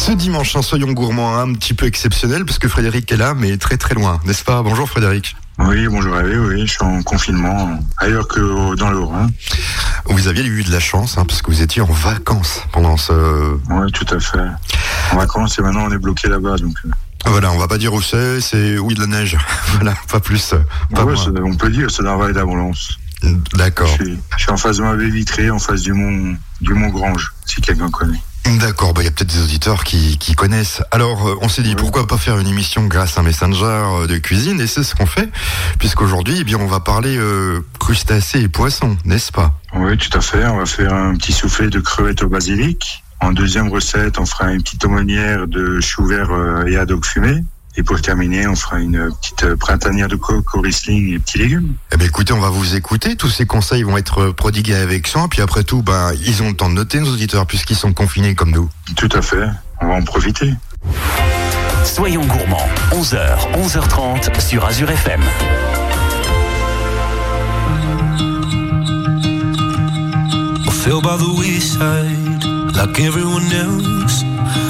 Ce dimanche, un soyons gourmands un petit peu exceptionnel parce que Frédéric est là, mais très très loin, n'est-ce pas? Bonjour Frédéric. Oui, bonjour Hervé, oui, je suis en confinement ailleurs que dans le Rhin. Vous aviez eu de la chance hein, parce que vous étiez en vacances pendant ce... Oui, tout à fait. En vacances et maintenant on est bloqué là-bas. Donc... Euh. Voilà, on va pas dire où c'est, c'est où il y a de la neige. voilà, pas plus. Pas ouais, on peut dire, c'est la vallée d'Abondance. D'accord. Je, suis en face de ma baie vitrée, en face du mont, du mont Grange, si quelqu'un connaît. D'accord, bah, il y a peut-être des auditeurs qui, qui connaissent. Alors, euh, on s'est dit, pourquoi pas faire une émission grâce à un messenger euh, de cuisine Et c'est ce qu'on fait, puisqu'aujourd'hui, eh bien, on va parler euh, crustacés et poissons, n'est-ce pas? Oui, tout à fait. On va faire un petit soufflet de crevettes au basilic. En deuxième recette, on fera une petite aumônière de chou vert et haddock fumé. Et pour terminer, on fera une petite printanière de au Riesling et petits légumes. Eh bien, écoutez, on va vous écouter. Tous ces conseils vont être prodigués avec soin. Puis après tout, ben, ils ont le temps de noter, nos auditeurs, puisqu'ils sont confinés comme nous. Tout à fait. On va en profiter. Soyons gourmands. 11h, 11h30 sur Azure FM. by the like everyone else.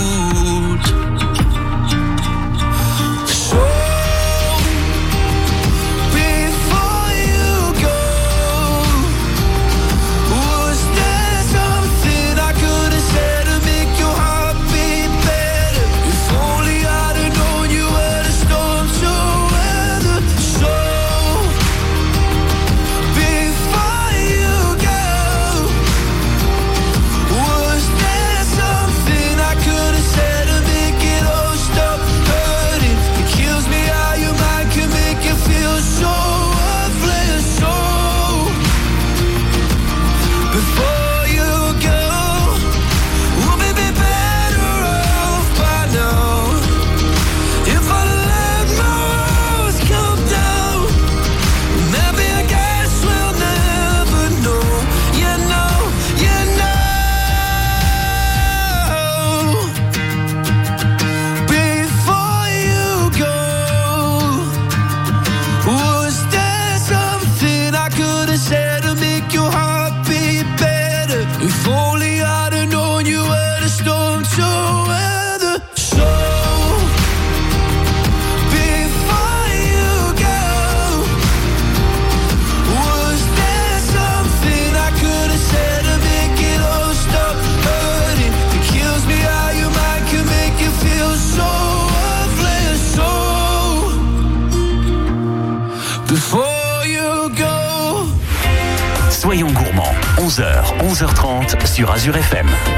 Azure FM.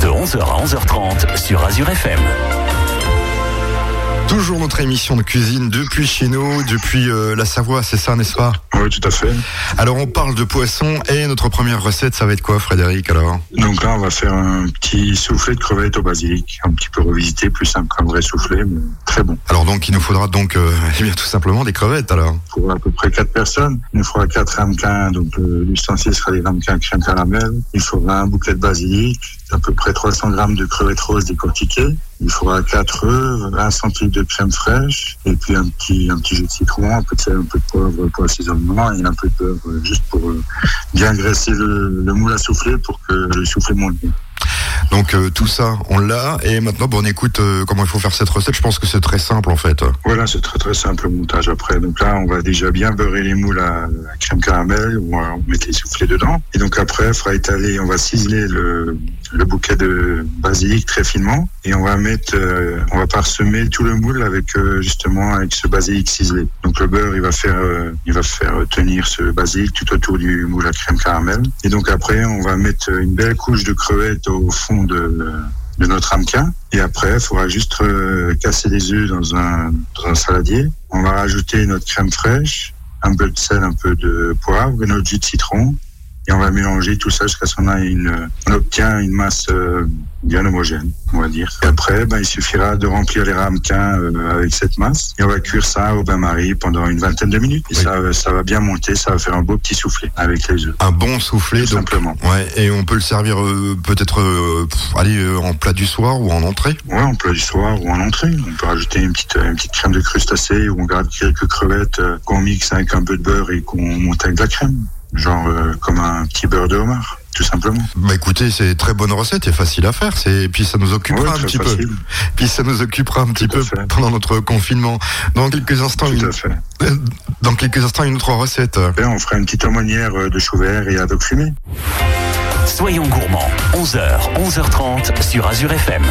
De 11h à 11h30 sur Azure FM. Toujours notre émission de cuisine depuis chez nous, depuis euh, la Savoie, c'est ça, n'est-ce pas? Oui, tout à fait. Alors on parle de poisson et notre première recette, ça va être quoi, Frédéric alors Donc là, on va faire un petit soufflé de crevettes au basilic, un petit peu revisité, plus simple qu'un vrai soufflé, mais très bon. Alors donc il nous faudra donc euh, eh bien tout simplement des crevettes alors. Pour à peu près 4 personnes, il nous faudra 4 ramequins, donc euh, l'ustensile sera des ramequins crème caramel. Il faudra un bouquet de basilic, à peu près 300 grammes de crevettes roses décortiquées. Il faudra 4 œufs, 1 centilitre de crème fraîche, et puis un petit, un petit jus de citron, un peu de sel, un peu de poivre pour l'assaisonnement, et un peu de beurre, euh, juste pour euh, bien graisser le, le moule à souffler pour que le soufflé monte bien. Donc euh, tout ça, on l'a. Et maintenant, bon, on écoute euh, comment il faut faire cette recette. Je pense que c'est très simple en fait. Voilà, c'est très très simple le montage après. Donc là, on va déjà bien beurrer les moules à la crème caramel, on va mettre les soufflés dedans. Et donc après, il faudra étaler, on va ciseler le, le bouquet de basilic très finement et on va mettre, euh, on va parsemer tout le moule avec euh, justement avec ce basilic ciselé. Donc le beurre, il va faire, euh, il va faire tenir ce basilic tout autour du moule à crème caramel. Et donc après, on va mettre une belle couche de crevettes au fond de de notre ramequin. Et après, il faudra juste casser les œufs dans un, dans un saladier. On va rajouter notre crème fraîche, un peu de sel, un peu de poivre et notre jus de citron. Et on va mélanger tout ça jusqu'à ce qu'on a une, on obtient une masse euh, bien homogène, on va dire. Et après, ben, il suffira de remplir les ramequins euh, avec cette masse. Et on va cuire ça au bain-marie pendant une vingtaine de minutes. Et Oui. ça, ça va bien monter, ça va faire un beau petit soufflé avec les œufs. Un bon soufflé, Tout donc. simplement. Ouais, et on peut le servir euh, peut-être, euh, euh, en plat du soir ou en entrée. Ouais, en plat du soir ou en entrée. On peut rajouter une petite, une petite crème de crustacés où on garde quelques crevettes euh, qu'on mixe avec un peu de beurre et qu'on monte avec de la crème. Genre euh, comme un petit beurre de homard, tout simplement. Bah écoutez, c'est très bonne recette et facile à faire. C'est et puis ça nous occupera Ouais, un petit peu. Puis ça nous occupera un petit Tout peu fait. pendant notre confinement. Dans quelques instants, Tout une, à fait. dans quelques instants, une autre recette. Et on fera une petite aumônière euh, de chou vert et fumé. Soyons gourmands, 11h, 11h30 sur Azure FM.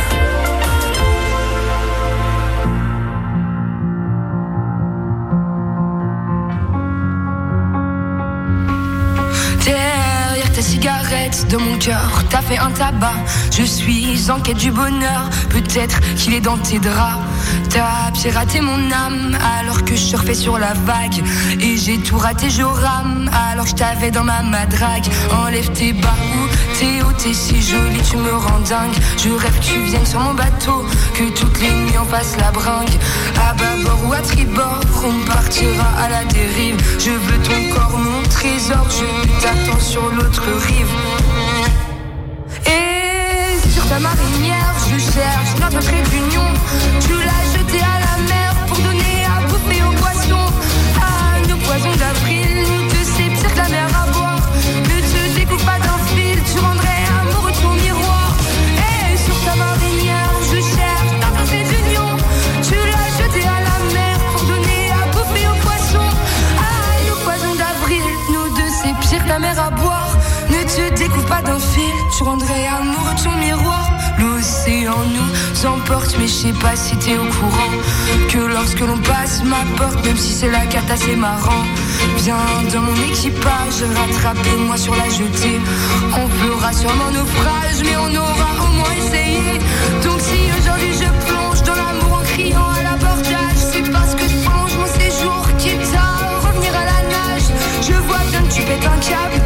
Cigarette, de mon cœur, t'as fait un tabac. Je suis en quête du bonheur, peut-être qu'il est dans tes draps. T'as piraté mon âme alors que je surfais sur la vague. Et j'ai tout raté, je rame alors que je t'avais dans ma madrague. Enlève tes bas t'es t'es si jolie, tu me rends dingue. Je rêve que tu viennes sur mon bateau, que toutes les nuits on fasse la bringue. À bâbord ou à tribord, on partira à la dérive. Je veux ton corps, mon trésor, je t'attends sur l'autre rive. Et sur ta marinière, je cherche notre trait d'union. Tu l'as jeté à la mais je sais pas si t'es au courant. Que lorsque l'on passe ma porte, même si c'est la carte assez marrant. Viens dans mon équipage, rattrapez-moi sur la jetée. On fera sûrement naufrage, mais on aura au moins essayé. Donc si aujourd'hui je plonge dans l'amour en criant à l'abordage, c'est parce que je plonge mon séjour, quitte à revenir à la nage. Je vois bien que tu pètes un câble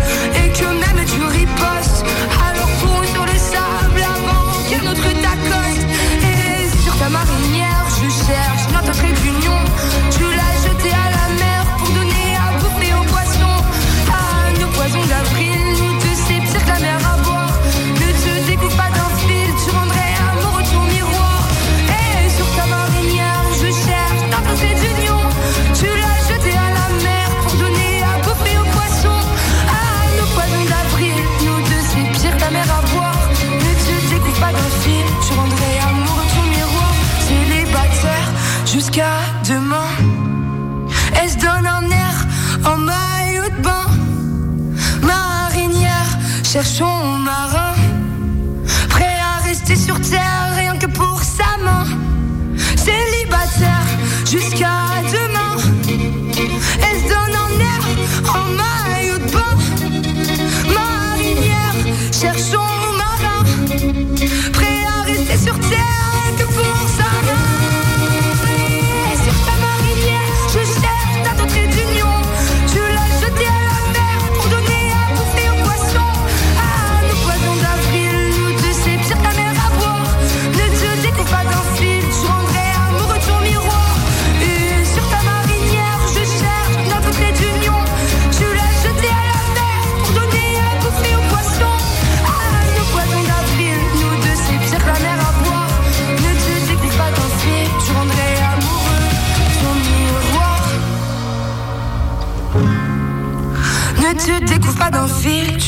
jusqu'à demain.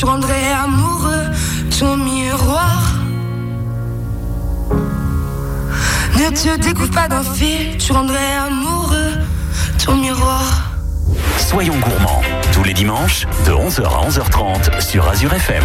Fil, tu rendrais amoureux ton miroir. Ne te découvre pas d'un fil, tu rendrais amoureux ton miroir. Soyons gourmands, tous les dimanches, de 11h à 11h30 sur Azure FM.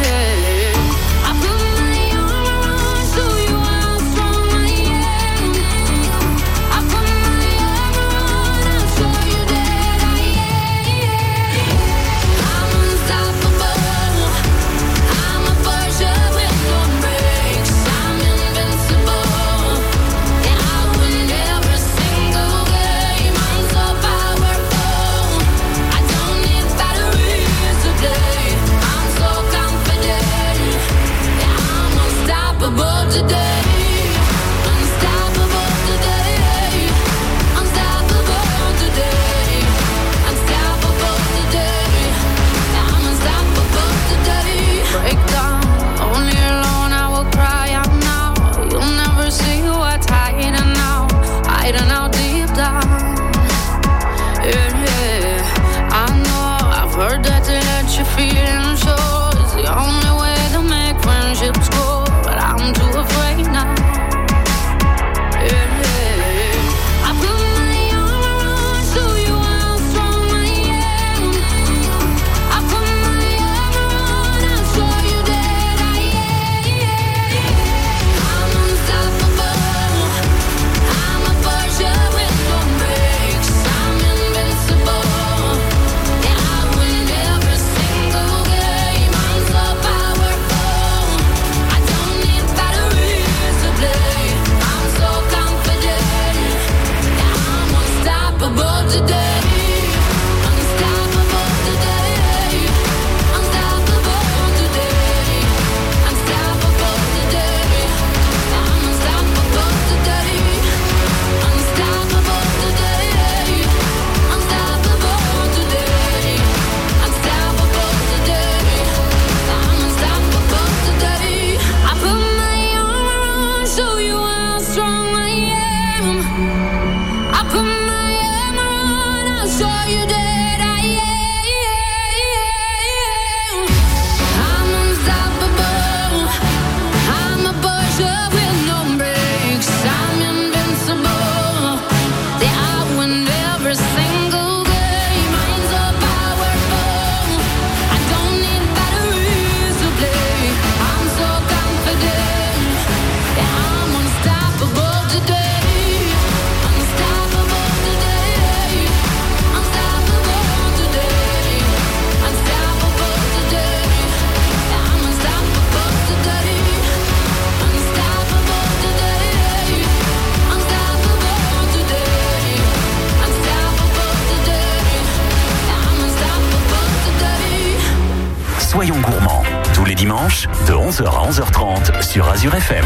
11h à 11h30 sur Azure FM.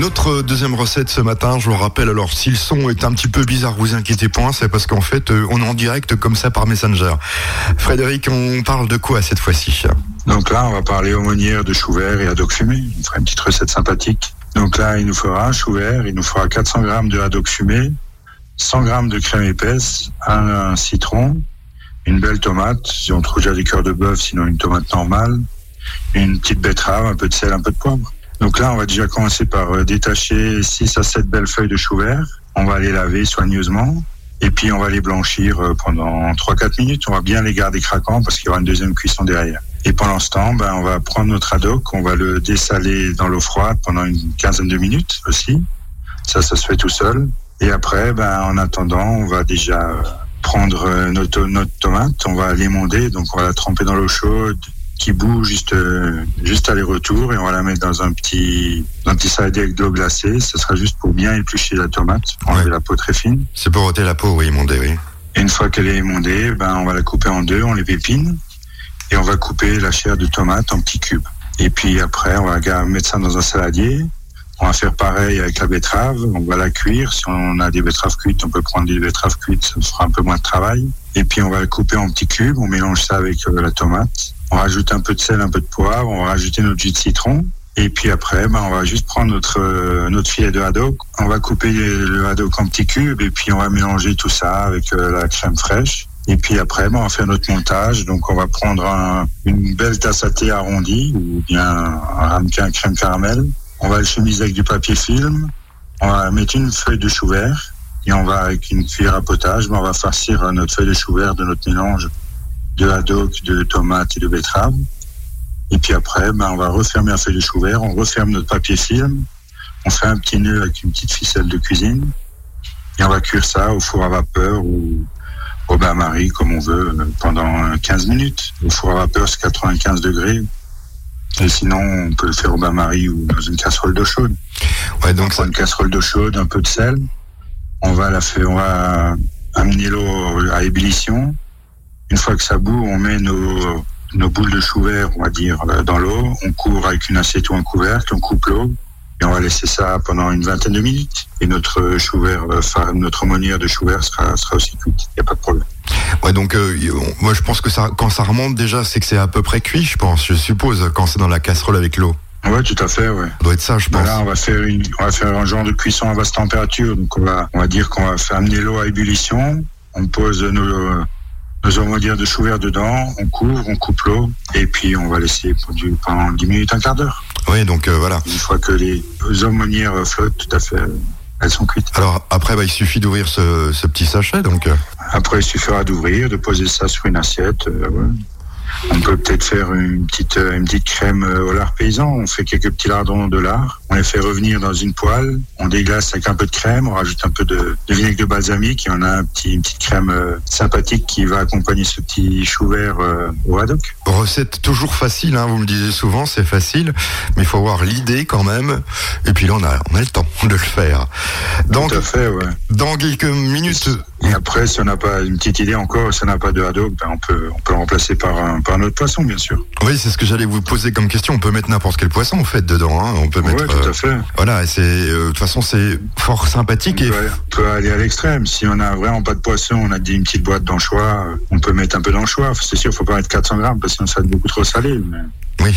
Notre deuxième recette ce matin, je le rappelle, alors si le son est un petit peu bizarre, vous inquiétez point, c'est parce qu'en fait, euh, on est en direct comme ça par Messenger. Frédéric, on parle de quoi cette fois-ci? Donc là, on va parler aumônière de chou vert et haddock fumé. On fera une petite recette sympathique. Donc là, il nous fera un chou vert, il nous fera 400 grammes de haddock fumé, 100 grammes de crème épaisse, un, un citron, une belle tomate, si on trouve déjà du cœur de bœuf, sinon une tomate normale, une petite betterave, un peu de sel, un peu de poivre. Donc là, on va déjà commencer par euh, détacher 6 à 7 belles feuilles de chou vert. On va les laver soigneusement. Et puis, on va les blanchir euh, pendant 3-4 minutes. On va bien les garder craquants parce qu'il y aura une deuxième cuisson derrière. Et pendant ce temps, ben, on va prendre notre haddock, on va le dessaler dans l'eau froide pendant une quinzaine de minutes aussi. Ça, ça se fait tout seul. Et après, ben, en attendant, on va déjà euh, prendre notre, notre tomate, on va l'émonder, donc on va la tremper dans l'eau chaude qui bout juste euh, juste aller-retour et on va la mettre dans un petit dans un petit saladier avec de l'eau glacée. Ce sera juste pour bien éplucher la tomate, pour enlever Ouais. la peau très fine. C'est pour ôter la peau, oui, mon dé, oui. Et une fois qu'elle est émondée, ben on va la couper en deux, on les pépine et on va couper la chair de tomate en petits cubes. Et puis après, on va mettre ça dans un saladier. On va faire pareil avec la betterave. On va la cuire. Si on a des betteraves cuites, on peut prendre des betteraves cuites. Ça fera un peu moins de travail. Et puis on va la couper en petits cubes. On mélange ça avec euh, la tomate. On rajoute un peu de sel, un peu de poivre. On va rajouter notre jus de citron. Et puis après, ben, on va juste prendre notre euh, notre filet de haddock. On va couper le haddock en petits cubes et puis on va mélanger tout ça avec euh, la crème fraîche. Et puis après, ben, on va faire notre montage. Donc on va prendre un- une belle tasse à thé arrondie ou bien un ramequin crème caramel. On va le chemiser avec du papier film. On va mettre une feuille de chou vert et on va avec une cuillère à potage, ben, on va farcir euh, notre feuille de chou vert de notre mélange de haddock, de tomates et de betterave. Et puis après, ben, on va refermer la feuille de chou vert, on referme notre papier film, on fait un petit nœud avec une petite ficelle de cuisine, et on va cuire ça au four à vapeur ou au bain-marie, comme on veut, euh, pendant 15 minutes. Au four à vapeur, c'est 95 degrés. Et sinon, on peut le faire au bain-marie ou dans une casserole d'eau chaude. Ouais, On donc prend ça, une casserole d'eau chaude, un peu de sel. On va la faire, on va amener l'eau à ébullition. Une fois que ça bout, on met nos, nos boules de chou vert, on va dire, euh, dans l'eau. On couvre avec une assiette ou un couvercle, on coupe l'eau. Et on va laisser ça pendant une vingtaine de minutes. Et notre chou vert, euh, fa- notre aumônière de chou vert sera, sera aussi cuite. Il n'y a pas de problème. ouais, donc euh, moi je pense que ça, quand ça remonte déjà, c'est que c'est à peu près cuit, je pense, je suppose, quand c'est dans la casserole avec l'eau. Ouais, tout à fait, ouais. Ça doit être ça, je Ben pense. là, on va faire une, on va faire un genre de cuisson à basse température. Donc, on va, on va dire qu'on va faire amener l'eau à ébullition. On pose nos, nos aumônières de chou vert dedans. On couvre, on coupe l'eau. Et puis, on va laisser pour du- pendant 10 minutes, un quart d'heure. Oui, donc euh, voilà. Une fois que les aumônières flottent, tout à fait, elles sont cuites. Alors après, bah, il suffit d'ouvrir ce, ce petit sachet, donc. euh, Après, il suffira d'ouvrir, de poser ça sur une assiette. euh, ouais. On peut peut-être faire une petite, euh, une petite crème euh, au lard paysan. On fait quelques petits lardons de lard. On les fait revenir dans une poêle. On déglace avec un peu de crème. On rajoute un peu de, de vinaigre de balsamique. Et on a un petit, une petite crème euh, sympathique qui va accompagner ce petit chou vert euh, au haddock. Recette toujours facile, hein, vous me le disiez souvent, c'est facile, mais il faut avoir l'idée quand même. Et puis là, on a, on a le temps de le faire. Donc, Tout à fait, ouais. dans quelques minutes, Et après, si on n'a pas une petite idée encore, si on n'a pas de haddock, ben on peut, on peut le remplacer par un, par un autre poisson, bien sûr. oui, c'est ce que j'allais vous poser comme question. On peut mettre n'importe quel poisson en fait dedans. Hein. On peut mettre. tout euh, à fait. voilà, et c'est euh, de toute façon c'est fort sympathique On et peut, on peut aller à l'extrême. Si on a vraiment pas de poisson, on a dit une petite boîte d'anchois, euh, on peut mettre un peu d'anchois. C'est sûr, faut pas mettre 400 grammes parce que sinon ça va être beaucoup trop salé. Mais oui.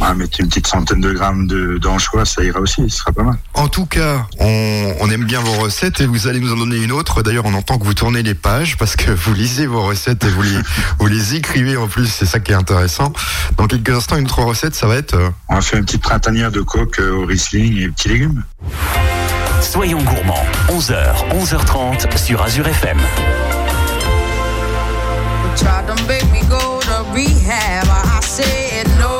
on va mettre une petite centaine de grammes de- d'anchois, ça ira aussi, ce sera pas mal. En tout cas, on, on aime bien vos recettes et vous allez nous en donner une autre. D'ailleurs, on entend que vous tournez les pages parce que vous lisez vos recettes et vous les, vous les écrivez en plus. C'est ça qui est intéressant. Dans quelques instants, une autre recette, ça va être. euh, On va faire une petite printanière de coque euh, au Riesling et petits légumes. Soyons gourmands, 11h, 11h30 sur Azure FM. Tried to make me go to rehab. I said no, no,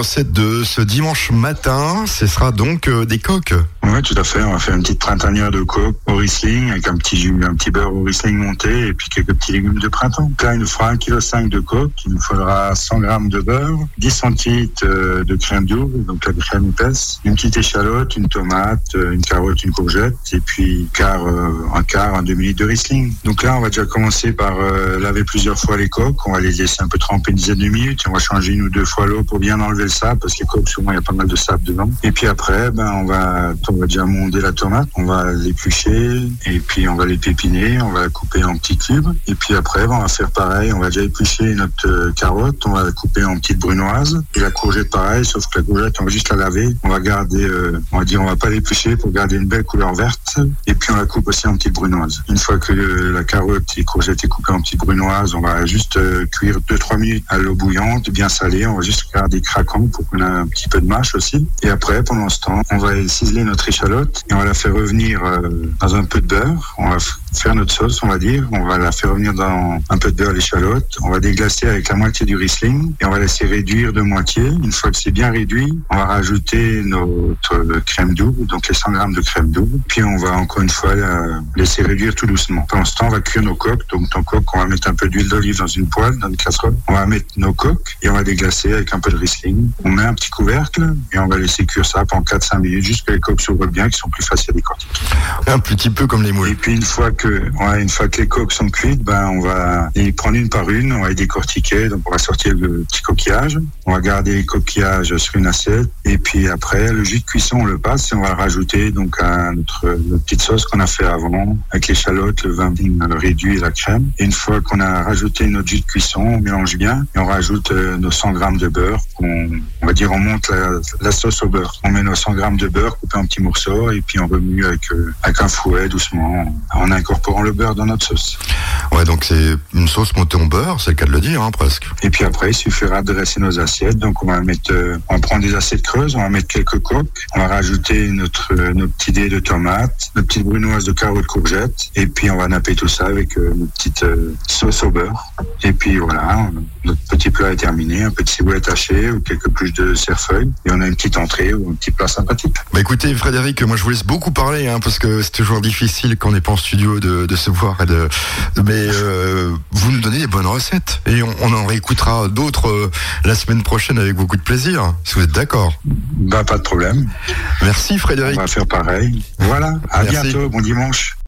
recette de ce dimanche matin, ce sera donc euh, des coques. Oui, tout à fait. On va faire une petite printanière de coque au Riesling avec un petit un petit beurre au Riesling monté et puis quelques petits légumes de printemps. Là, il nous fera 1,5 kg de coque. Il nous faudra 100 g de beurre, 10 centilitres euh, de crème double, donc la crème épaisse, une petite échalote, une tomate, euh, une carotte, une courgette et puis quart, euh, un quart, un demi-litre de Riesling. Donc là, on va déjà commencer par laver plusieurs fois les coques. On va les laisser un peu tremper une dizaine de minutes. On va changer une ou deux fois l'eau pour bien enlever le sable parce que les coques, souvent, il y a pas mal de sable dedans. Et puis après, ben, on va, on va déjà monder la tomate. On va l'éplucher et puis on va les pépiner. On va la couper en petits cubes. Et puis après, ben, on va faire pareil. On va déjà éplucher notre euh, carotte. On va la couper en petites brunoises. Et la courgette, pareil, sauf que la courgette, on va juste la laver. On va garder, euh, on va dire, on va pas l'éplucher pour garder une belle couleur verte. Et puis on la coupe aussi en petites brunoises. Une fois que euh, la carotte et courgette est coupée en petites brunoises, on va juste euh, cuire 2-3 minutes à l'eau bouillante, bien salée. On va juste garder craquant pour qu'on ait un petit peu de mâche aussi. Et après, pendant ce temps, on va ciseler notre et on la faire revenir euh, dans un peu de beurre. Faire notre sauce, on va dire. On va la faire revenir dans un peu de beurre l'échalote. On va déglacer avec la moitié du Riesling et on va laisser réduire de moitié. Une fois que c'est bien réduit, on va rajouter notre crème double, donc les 100 grammes de crème double. Puis on va encore une fois la laisser réduire tout doucement. Pendant ce temps, on va cuire nos coques. Donc nos coques, on va mettre un peu d'huile d'olive dans une poêle, dans une casserole. On va mettre nos coques et on va déglacer avec un peu de Riesling. On met un petit couvercle et on va laisser cuire ça pendant 4-5 minutes, juste que les coques s'ouvrent bien, qui sont plus faciles à décortiquer. Un petit peu comme les Et moules. puis une fois une fois que les coques sont cuites, ben on va les prendre une par une, on va les décortiquer. On va sortir le petit coquillage, on va garder les coquillages sur une assiette, et puis après le jus de cuisson on le passe et on va rajouter donc à notre, petite sauce qu'on a fait avant avec l'échalote, le vin le réduit et la crème. Une fois qu'on a rajouté notre jus de cuisson, on mélange bien et on rajoute euh, nos 100 grammes de beurre. Va dire on monte la, la sauce au beurre. On met nos 100 grammes de beurre coupé en petits morceaux et puis on remue avec, euh, avec un fouet doucement en incorporant le beurre dans notre sauce. Ouais, donc c'est une sauce montée en beurre, c'est le cas de le dire, hein, presque. Et puis après, il suffira de dresser nos assiettes. Donc on va mettre, euh, on va prendre des assiettes creuses, on va mettre quelques coques, on va rajouter notre euh, nos petits dés de tomates, nos petites brunoises de carottes courgettes, et puis on va napper tout ça avec notre petite sauce au beurre. Et puis voilà, notre petit plat est terminé, un peu de ciboulette hachée ou quelques pluches de cerfeuil, et on a une petite entrée ou un petit plat sympathique. Bah écoutez Frédéric, moi je vous laisse beaucoup parler hein, parce que c'est toujours difficile quand on n'est pas en studio de, de se voir et de mais euh, vous nous donnez des bonnes recettes et on, on en réécoutera d'autres euh, la semaine prochaine avec beaucoup de plaisir si vous êtes d'accord. Bah pas de problème, Merci on Frédéric. va faire pareil. Voilà, à Merci. bientôt, bon dimanche.